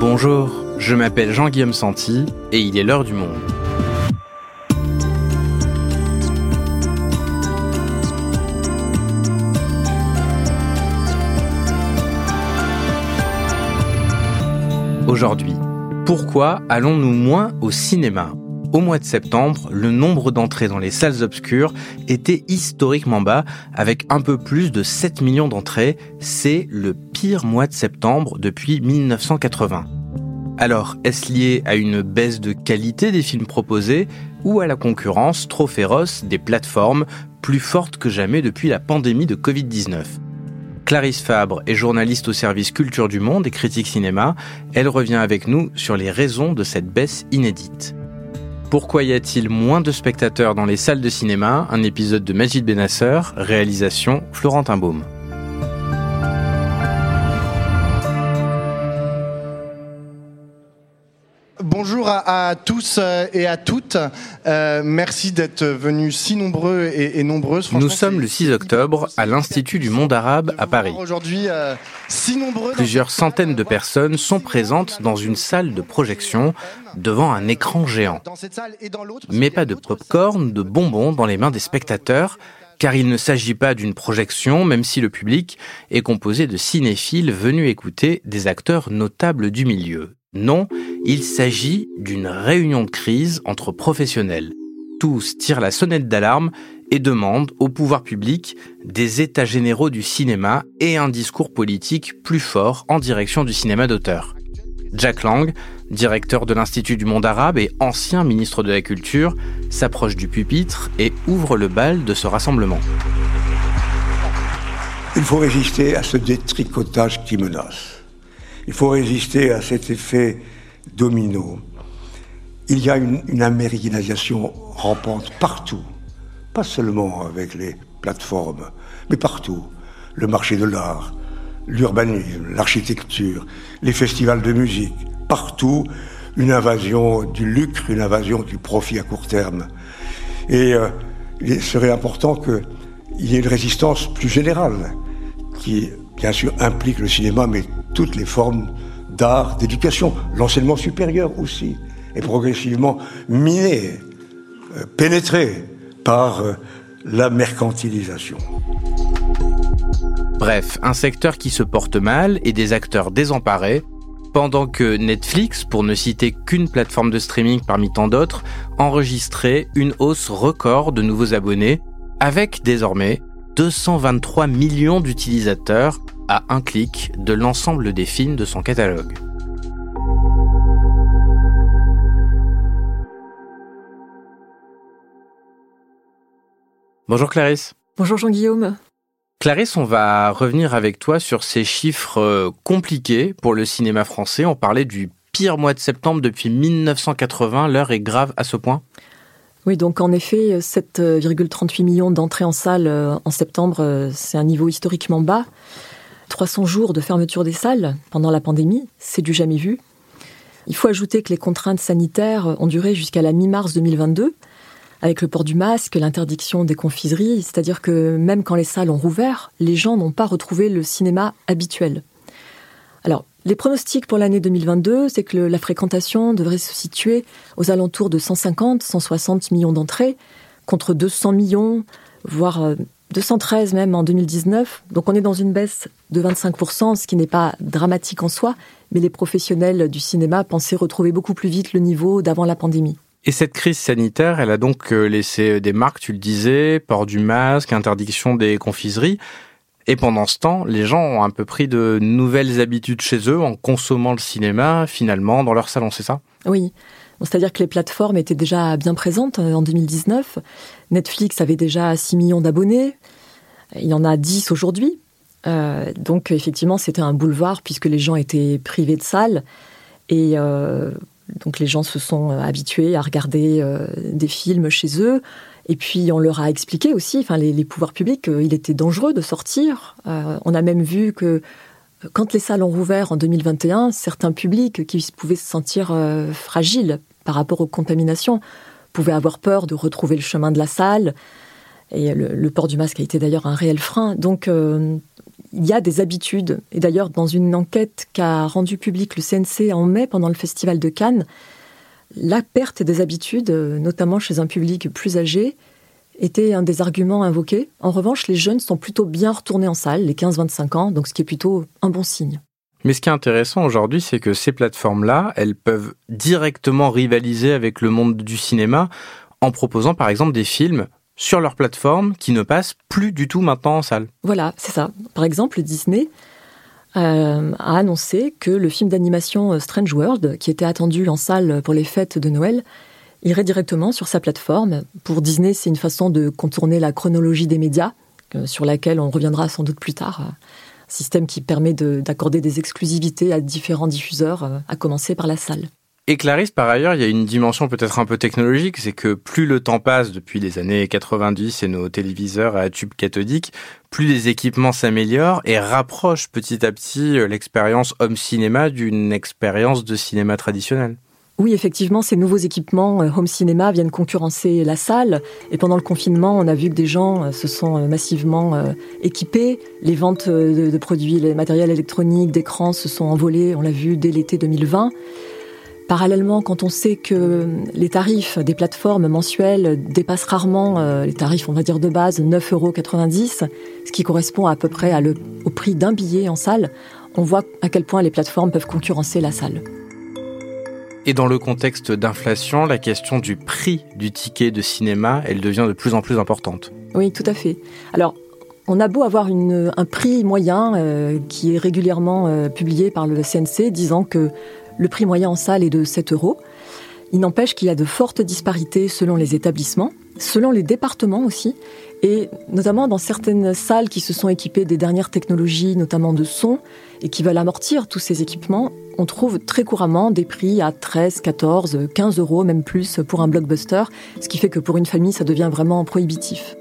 Bonjour, je m'appelle Jean-Guillaume Santi et il est l'heure du monde. Aujourd'hui, pourquoi allons-nous moins au cinéma? Au mois de septembre, le nombre d'entrées dans les salles obscures était historiquement bas, avec un peu plus de 7 millions d'entrées. C'est le pire mois de septembre depuis 1980. Alors, est-ce lié à une baisse de qualité des films proposés ou à la concurrence trop féroce des plateformes plus forte que jamais depuis la pandémie de Covid-19 Clarisse Fabre est journaliste au service Culture du Monde et critique cinéma. Elle revient avec nous sur les raisons de cette baisse inédite. Pourquoi y a-t-il moins de spectateurs dans les salles de cinéma? Un épisode de Magid Benasser, réalisation Florentin Baume. Bonjour à, tous euh, et à toutes. Euh, merci d'être venus si nombreux et, nombreuses. Nous sommes le 6 octobre à l'Institut du monde arabe à Paris. Aujourd'hui, euh, si nombreux. Plusieurs centaines de personnes sont présentes dans une salle de projection devant un écran géant. Mais pas de pop-corn, de bonbons dans les mains des spectateurs car il ne s'agit pas d'une projection, même si le public est composé de cinéphiles venus écouter des acteurs notables du milieu. Non, il s'agit d'une réunion de crise entre professionnels. Tous tirent la sonnette d'alarme et demandent au pouvoir public des états généraux du cinéma et un discours politique plus fort en direction du cinéma d'auteur. Jack Lang, directeur de l'Institut du monde arabe et ancien ministre de la Culture, s'approche du pupitre et ouvre le bal de ce rassemblement. Il faut résister à ce détricotage qui menace. Il faut résister à cet effet domino. Il y a une, américanisation rampante partout, pas seulement avec les plateformes, mais partout. Le marché de l'art, l'urbanisme, l'architecture, les festivals de musique, partout, une invasion du lucre, une invasion du profit à court terme. Et euh, il serait important qu'il y ait une résistance plus générale, qui bien sûr implique le cinéma, mais toutes les formes d'art, d'éducation, l'enseignement supérieur aussi, est progressivement miné, euh, pénétré par euh, la mercantilisation. Bref, un secteur qui se porte mal et des acteurs désemparés, pendant que Netflix, pour ne citer qu'une plateforme de streaming parmi tant d'autres, enregistrait une hausse record de nouveaux abonnés, avec désormais 223 millions d'utilisateurs à un clic de l'ensemble des films de son catalogue. Bonjour Clarisse. Bonjour Jean-Guillaume. Clarisse, on va revenir avec toi sur ces chiffres euh, compliqués pour le cinéma français. On parlait du pire mois de septembre depuis 1980. L'heure est grave à ce point? Oui, donc en effet, 7,38 millions d'entrées en salle euh, en septembre, euh, c'est un niveau historiquement bas. 300 jours de fermeture des salles pendant la pandémie, c'est du jamais vu. Il faut ajouter que les contraintes sanitaires ont duré jusqu'à la mi-mars 2022, avec le port du masque, l'interdiction des confiseries, c'est-à-dire que même quand les salles ont rouvert, les gens n'ont pas retrouvé le cinéma habituel. Alors, les pronostics pour l'année 2022, c'est que la fréquentation devrait se situer aux alentours de 150-160 millions d'entrées, contre 200 millions, voire 213 euh, même en 2019. Donc on est dans une baisse de 25%, ce qui n'est pas dramatique en soi, mais les professionnels du cinéma pensaient retrouver beaucoup plus vite le niveau d'avant la pandémie. Et cette crise sanitaire, elle a donc euh, laissé des marques, tu le disais, port du masque, interdiction des confiseries. Et pendant ce temps, les gens ont un peu pris de nouvelles habitudes chez eux en consommant le cinéma, finalement, dans leur salon, c'est ça? Oui. C'est-à-dire que les plateformes étaient déjà bien présentes euh, en 2019. Netflix avait déjà 6 millions d'abonnés. Il y en a 10 aujourd'hui. Euh, donc effectivement, c'était un boulevard puisque les gens étaient privés de salles. Et euh, donc les gens se sont habitués à regarder des films chez eux. Et puis on leur a expliqué aussi, enfin les, pouvoirs publics, qu'il était dangereux de sortir. on a même vu que quand les salles ont rouvert en 2021, certains publics qui pouvaient se sentir fragiles par rapport aux contaminations, pouvaient avoir peur de retrouver le chemin de la salle. Et le, port du masque a été d'ailleurs un réel frein. Donc, euh, il y a des habitudes. Et d'ailleurs, dans une enquête qu'a rendue publique le CNC en mai pendant le Festival de Cannes, la perte des habitudes, notamment chez un public plus âgé, était un des arguments invoqués. En revanche, les jeunes sont plutôt bien retournés en salle, les 15-25 ans, donc ce qui est plutôt un bon signe. Mais ce qui est intéressant aujourd'hui, c'est que ces plateformes-là, elles peuvent directement rivaliser avec le monde du cinéma en proposant par exemple des films sur leur plateforme qui ne passent plus du tout maintenant en salle. Voilà, c'est ça. Par exemple, Disney euh, a annoncé que le film d'animation euh, Strange World, qui était attendu en salle pour les fêtes de Noël, irait directement sur sa plateforme. Pour Disney, c'est une façon de contourner la chronologie des médias, euh, sur laquelle on reviendra sans doute plus tard. Un système qui permet d'accorder des exclusivités à différents diffuseurs, à commencer par la salle. Et Clarisse, par ailleurs, il y a une dimension peut-être un peu technologique, c'est que plus le temps passe depuis les années 90 et nos téléviseurs à tube cathodique, plus les équipements s'améliorent et rapprochent petit à petit euh, l'expérience home cinéma d'une expérience de cinéma traditionnel. Oui, effectivement, ces nouveaux équipements euh, home cinéma viennent concurrencer la salle. Et pendant le confinement, on a vu que des gens euh, se sont massivement équipés. Les ventes de produits, les matériels électroniques, d'écrans se sont envolées, on l'a vu dès l'été 2020. Parallèlement, quand on sait que les tarifs des plateformes mensuelles dépassent rarement euh, les tarifs, on va dire de base, 9,90 euros, ce qui correspond à peu près au prix d'un billet en salle, on voit à quel point les plateformes peuvent concurrencer la salle. Et dans le contexte d'inflation, la question du prix du ticket de cinéma, elle devient de plus en plus importante. Oui, tout à fait. Alors, on a beau avoir un prix moyen euh, qui est régulièrement euh, publié par le CNC disant que le prix moyen en salle est de 7 euros. Il n'empêche qu'il y a de fortes disparités selon les établissements, selon les départements aussi, et notamment dans certaines salles qui se sont équipées des dernières technologies, notamment de son, et qui veulent amortir tous ces équipements, on trouve très couramment des prix à 13, 14, 15 euros, même plus pour un blockbuster, ce qui fait que pour une famille, ça devient vraiment prohibitif.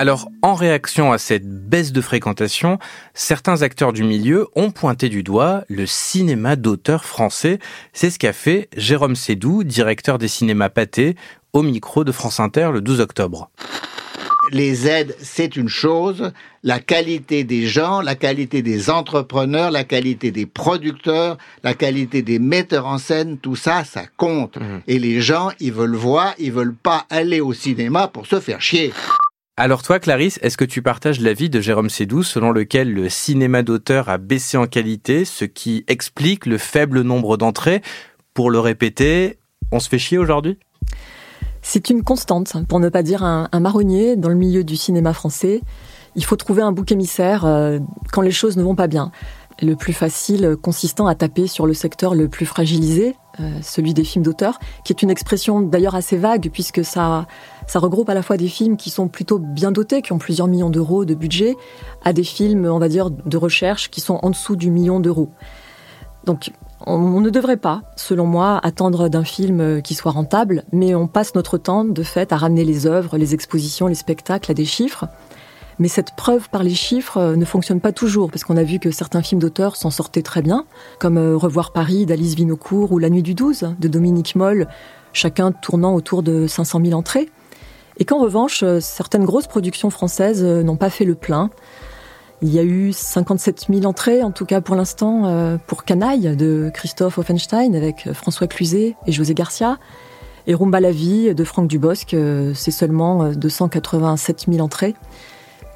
Alors, en réaction à cette baisse de fréquentation, certains acteurs du milieu ont pointé du doigt le cinéma d'auteur français. C'est ce qu'a fait Jérôme Sédou, directeur des cinémas Pâté, au micro de France Inter le 12 octobre. Les aides, c'est une chose, la qualité des gens, la qualité des entrepreneurs, la qualité des producteurs, la qualité des metteurs en scène, tout ça, ça compte. Mmh. Et les gens, ils veulent voir, ils veulent pas aller au cinéma pour se faire chier. Alors toi, Clarisse, est-ce que tu partages l'avis de Jérôme Sédou selon lequel le cinéma d'auteur a baissé en qualité, ce qui explique le faible nombre d'entrées? Pour le répéter, on se fait chier aujourd'hui? C'est une constante, pour ne pas dire un, marronnier dans le milieu du cinéma français. Il faut trouver un bouc émissaire euh, quand les choses ne vont pas bien le plus facile consistant à taper sur le secteur le plus fragilisé, euh, celui des films d'auteur, qui est une expression d'ailleurs assez vague puisque ça, ça regroupe à la fois des films qui sont plutôt bien dotés, qui ont plusieurs millions d'euros de budget, à des films, on va dire, de recherche qui sont en dessous du million d'euros. Donc, on, ne devrait pas, selon moi, attendre d'un film qui soit rentable, mais on passe notre temps, de fait, à ramener les œuvres, les expositions, les spectacles à des chiffres. Mais cette preuve par les chiffres euh, ne fonctionne pas toujours, parce qu'on a vu que certains films d'auteur s'en sortaient très bien, comme euh, Revoir Paris d'Alice Vinocourt ou La Nuit du 12 de Dominique Moll, chacun tournant autour de 500 000 entrées. Et qu'en revanche, euh, certaines grosses productions françaises n'ont pas fait le plein. Il y a eu 57 000 entrées, en tout cas pour l'instant, pour Canaille de Christophe Offenstein avec François Cluzet et José Garcia. Et Rumba la vie de Franck Dubosc, c'est seulement 287 000 entrées.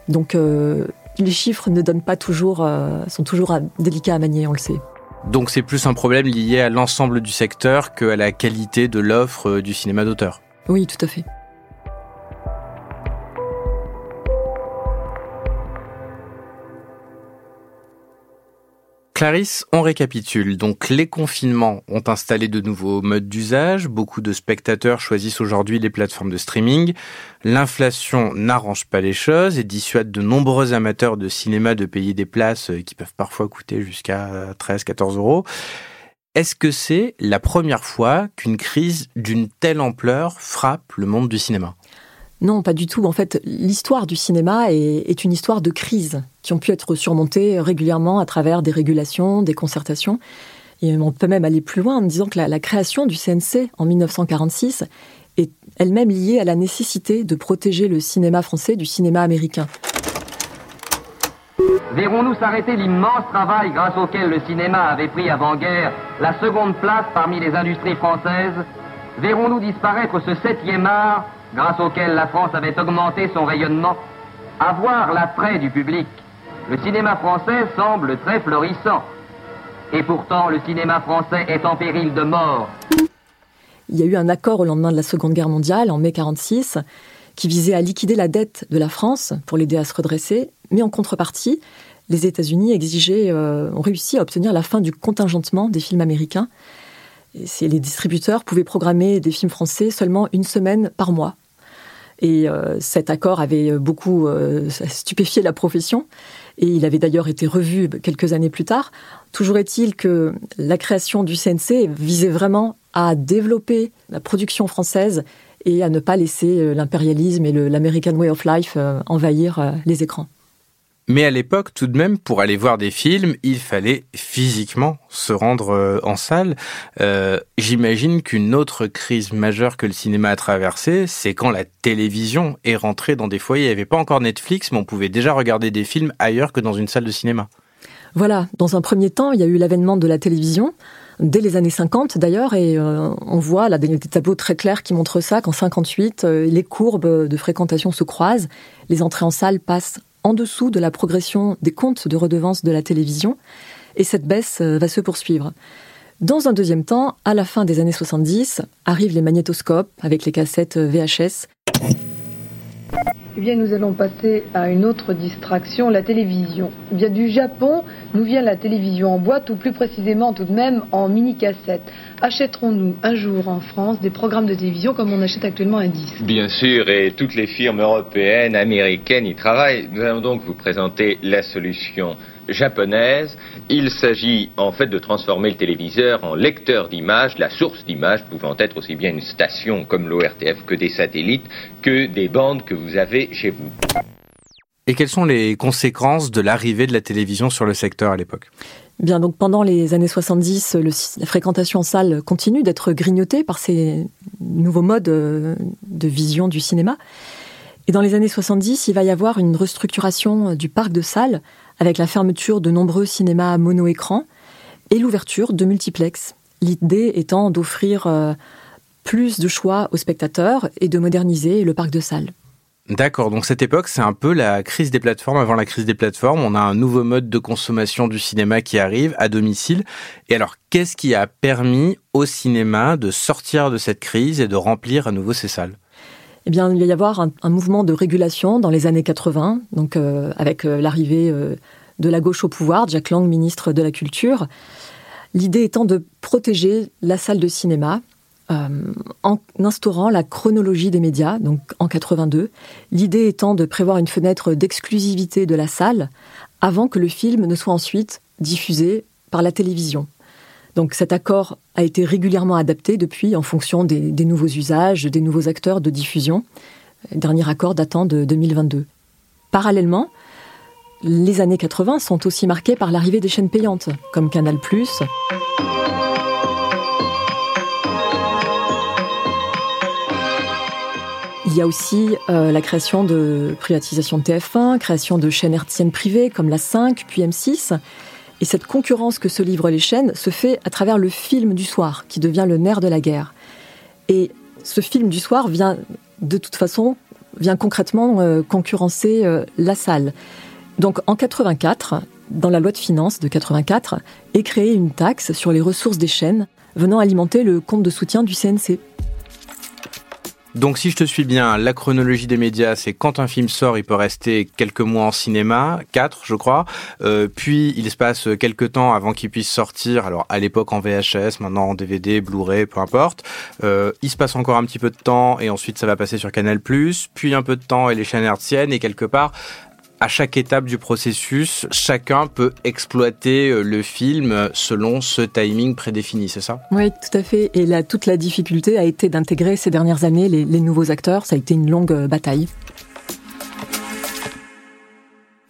Donc euh, les chiffres ne donnent pas toujours, euh, sont toujours délicats à manier, on le sait. Donc c'est plus un problème lié à l'ensemble du secteur qu'à la qualité de l'offre euh, du cinéma d'auteur. Oui, tout à fait. Clarisse, on récapitule. Donc les confinements ont installé de nouveaux modes d'usage. Beaucoup de spectateurs choisissent aujourd'hui les plateformes de streaming. L'inflation n'arrange pas les choses et dissuade de nombreux amateurs de cinéma de payer des places qui peuvent parfois coûter jusqu'à 13-14 euros. Est-ce que c'est la première fois qu'une crise d'une telle ampleur frappe le monde du cinéma? Non, pas du tout. En fait, l'histoire du cinéma est, une histoire de crises qui ont pu être surmontées régulièrement à travers des régulations, des concertations. Et on peut même aller plus loin en disant que la, création du CNC en 1946 est elle-même liée à la nécessité de protéger le cinéma français du cinéma américain. Verrons-nous s'arrêter l'immense travail grâce auquel le cinéma avait pris avant-guerre la seconde place parmi les industries françaises? Verrons-nous disparaître ce septième art grâce auquel la France avait augmenté son rayonnement Avoir l'attrait du public. Le cinéma français semble très florissant. Et pourtant, le cinéma français est en péril de mort. Il y a eu un accord au lendemain de la Seconde Guerre mondiale, en mai 46, qui visait à liquider la dette de la France pour l'aider à se redresser, mais en contrepartie, les États-Unis euh, ont réussi à obtenir la fin du contingentement des films américains. Les distributeurs pouvaient programmer des films français seulement une semaine par mois. Et euh, cet accord avait beaucoup euh, stupéfié la profession. Et il avait d'ailleurs été revu quelques années plus tard. Toujours est-il que la création du CNC visait vraiment à développer la production française et à ne pas laisser euh, l'impérialisme et l'American Way of Life envahir les écrans. Mais à l'époque, tout de même, pour aller voir des films, il fallait physiquement se rendre euh, en salle. Euh, J'imagine qu'une autre crise majeure que le cinéma a traversée, c'est quand la télévision est rentrée dans des foyers. Il n'y avait pas encore Netflix, mais on pouvait déjà regarder des films ailleurs que dans une salle de cinéma. Voilà, dans un premier temps, il y a eu l'avènement de la télévision, dès les années 50 d'ailleurs, et euh, on voit là des, tableaux très clairs qui montrent ça, qu'en 58, euh, les courbes de fréquentation se croisent, les entrées en salle passent en dessous de la progression des comptes de redevances de la télévision, et cette baisse euh, va se poursuivre. Dans un deuxième temps, à la fin des années 70, arrivent les magnétoscopes avec les cassettes euh, VHS. Eh bien, nous allons passer à une autre distraction, la télévision. Eh du Japon nous vient la télévision en boîte, ou plus précisément tout de même en mini-cassette. Achèterons-nous un jour en France des programmes de télévision comme on achète actuellement un disque? Bien sûr, et toutes les firmes européennes, américaines y travaillent. Nous allons donc vous présenter la solution japonaise. Il s'agit en fait de transformer le téléviseur en lecteur d'images, la source d'images pouvant être aussi bien une station comme l'ORTF que des satellites, que des bandes que vous avez chez vous. Et quelles sont les conséquences de l'arrivée de la télévision sur le secteur à l'époque? Bien, donc pendant les années 70, la fréquentation en salle continue d'être grignotée par ces nouveaux modes euh, de vision du cinéma. Et dans les années 70, il va y avoir une restructuration du parc de salles avec la fermeture de nombreux cinémas mono-écran et l'ouverture de multiplex. L'idée étant d'offrir euh, plus de choix aux spectateurs et de moderniser le parc de salles. D'accord, donc cette époque, c'est un peu la crise des plateformes. Avant la crise des plateformes, on a un nouveau mode de consommation du cinéma qui arrive à domicile. Et alors, qu'est-ce qui a permis au cinéma de sortir de cette crise et de remplir à nouveau ses salles? Eh bien, il va y avoir un, mouvement de régulation dans les années 80, donc euh, avec euh, l'arrivée euh, de la gauche au pouvoir, Jack Lang, ministre de la Culture. L'idée étant de protéger la salle de cinéma en instaurant la chronologie des médias, donc en 82. L'idée étant de prévoir une fenêtre d'exclusivité de la salle avant que le film ne soit ensuite diffusé par la télévision. Donc cet accord a été régulièrement adapté depuis en fonction des, nouveaux usages, des nouveaux acteurs de diffusion. dernier accord datant de 2022. Parallèlement, les années 80 sont aussi marquées par l'arrivée des chaînes payantes, comme Canal+. Il y a aussi euh, la création de privatisation de TF1, création de chaînes hertziennes privées comme la 5, puis M6, et cette concurrence que se livrent les chaînes se fait à travers le film du soir, qui devient le nerf de la guerre. Et ce film du soir vient, de toute façon, vient concrètement euh, concurrencer euh, la salle. Donc en 84, dans la loi de finances de 84, est créée une taxe sur les ressources des chaînes venant alimenter le compte de soutien du CNC. Donc si je te suis bien, la chronologie des médias, c'est quand un film sort, il peut rester quelques mois en cinéma, quatre je crois, euh, puis il se passe quelques temps avant qu'il puisse sortir, alors à l'époque en VHS, maintenant en DVD, Blu-ray, peu importe. Euh, il se passe encore un petit peu de temps et ensuite ça va passer sur Canal+, puis un peu de temps et les chaînes hertziennes et quelque part à chaque étape du processus, chacun peut exploiter euh, le film selon ce timing prédéfini, c'est ça? Oui, tout à fait. Et là, toute la difficulté a été d'intégrer ces dernières années les, nouveaux acteurs. Ça a été une longue euh, bataille.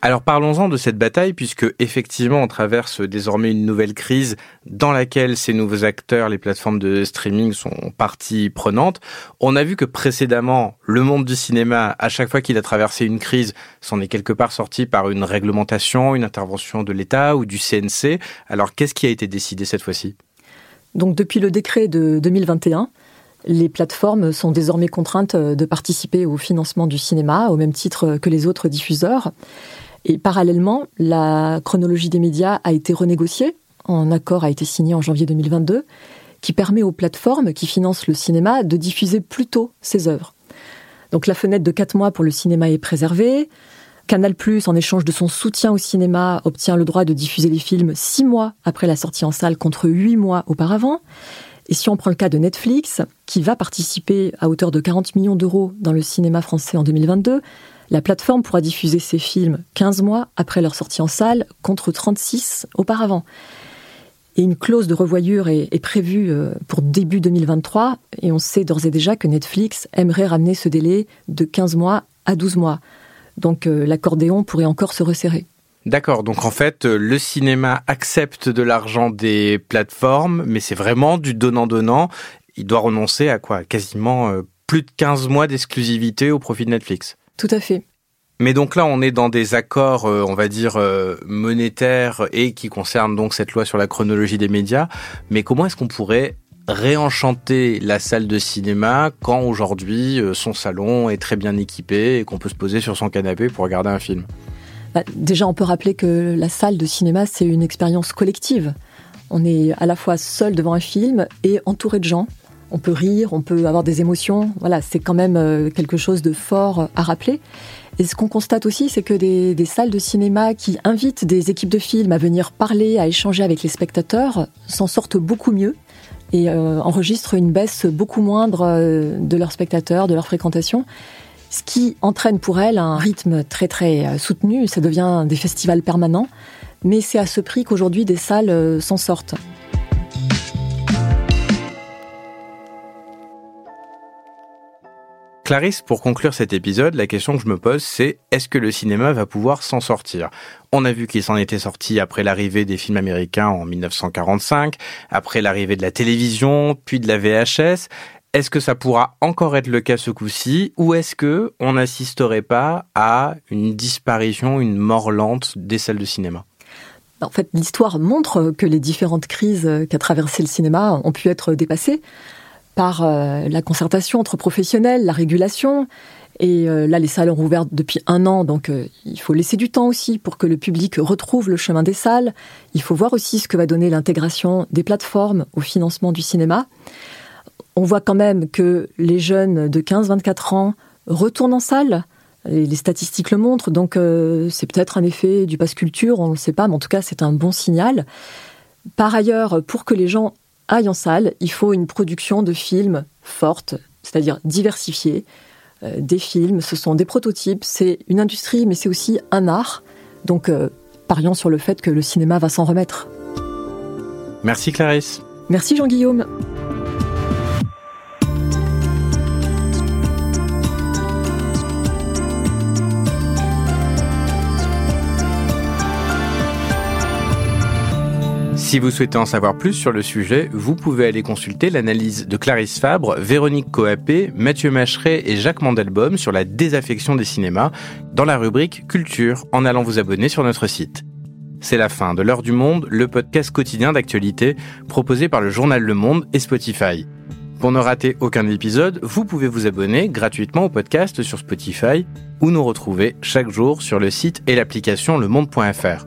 Alors parlons-en de cette bataille puisque effectivement on traverse désormais une nouvelle crise dans laquelle ces nouveaux acteurs, les plateformes de streaming sont partie prenante. On a vu que précédemment le monde du cinéma, à chaque fois qu'il a traversé une crise, s'en est quelque part sorti par une réglementation, une intervention de l'État ou du CNC. Alors qu'est-ce qui a été décidé cette fois-ci? Donc depuis le décret de 2021, les plateformes sont désormais contraintes de participer au financement du cinéma au même titre que les autres diffuseurs. Et parallèlement, la chronologie des médias a été renégociée. Un accord a été signé en janvier 2022 qui permet aux plateformes qui financent le cinéma de diffuser plus tôt ses œuvres. Donc la fenêtre de 4 mois pour le cinéma est préservée. Canal+, en échange de son soutien au cinéma, obtient le droit de diffuser les films 6 mois après la sortie en salle contre 8 mois auparavant. Et si on prend le cas de Netflix, qui va participer à hauteur de 40 millions d'euros dans le cinéma français en 2022, la plateforme pourra diffuser ses films 15 mois après leur sortie en salle, contre 36 auparavant. Et une clause de revoyure est, prévue euh, pour début 2023, et on sait d'ores et déjà que Netflix aimerait ramener ce délai de 15 mois à 12 mois. Donc euh, l'accordéon pourrait encore se resserrer. D'accord, donc en fait, euh, le cinéma accepte de l'argent des plateformes, mais c'est vraiment du donnant-donnant. Il doit renoncer à quoi? Quasiment plus de 15 mois d'exclusivité au profit de Netflix. Tout à fait. Mais donc là, on est dans des accords, euh, on va dire, euh, monétaires et qui concernent donc cette loi sur la chronologie des médias. Mais comment est-ce qu'on pourrait réenchanter la salle de cinéma quand aujourd'hui euh, son salon est très bien équipé et qu'on peut se poser sur son canapé pour regarder un film? Bah, Déjà, on peut rappeler que la salle de cinéma, c'est une expérience collective. On est à la fois seul devant un film et entouré de gens on peut rire, on peut avoir des émotions. Voilà, c'est quand même euh, quelque chose de fort à rappeler. Et ce qu'on constate aussi, c'est que des, salles de cinéma qui invitent des équipes de films à venir parler, à échanger avec les spectateurs, s'en sortent beaucoup mieux et euh, enregistrent une baisse beaucoup moindre euh, de leurs spectateurs, de leur fréquentation, ce qui entraîne pour elles un rythme très très soutenu. Ça devient des festivals permanents, mais c'est à ce prix qu'aujourd'hui des salles s'en sortent. Clarisse, pour conclure cet épisode, la question que je me pose, c'est est-ce que le cinéma va pouvoir s'en sortir? On a vu qu'il s'en était sorti après l'arrivée des films américains en 1945, après l'arrivée de la télévision, puis de la VHS. Est-ce que ça pourra encore être le cas ce coup-ci, ou est-ce que on n'assisterait pas à une disparition, une mort lente des salles de cinéma? En fait, l'histoire montre que les différentes crises qu'a traversé le cinéma ont pu être dépassées par euh, la concertation entre professionnels, la régulation. Et euh, là, les salles ont rouvert depuis un an, donc euh, il faut laisser du temps aussi pour que le public retrouve le chemin des salles. Il faut voir aussi ce que va donner l'intégration des plateformes au financement du cinéma. On voit quand même que les jeunes de 15-24 ans retournent en salle. les statistiques le montrent, donc c'est peut-être un effet du passe culture, on ne le sait pas, mais en tout cas c'est un bon signal. Par ailleurs, pour que les gens aille en salle, il faut une production de films forte, c'est-à-dire diversifiée. Euh, des films, ce sont des prototypes, c'est une industrie, mais c'est aussi un art. Donc, euh, parions sur le fait que le cinéma va s'en remettre. Merci Clarisse. Merci Jean-Guillaume. Si vous souhaitez en savoir plus sur le sujet, vous pouvez aller consulter l'analyse de Clarisse Fabre, Véronique Coapé, Mathieu Macheret et Jacques Mandelbaum sur la désaffection des cinémas dans la rubrique Culture en allant vous abonner sur notre site. C'est la fin de L'heure du monde, le podcast quotidien d'actualité proposé par le journal Le Monde et Spotify. Pour ne rater aucun épisode, vous pouvez vous abonner gratuitement au podcast sur Spotify ou nous retrouver chaque jour sur le site et l'application lemonde.fr.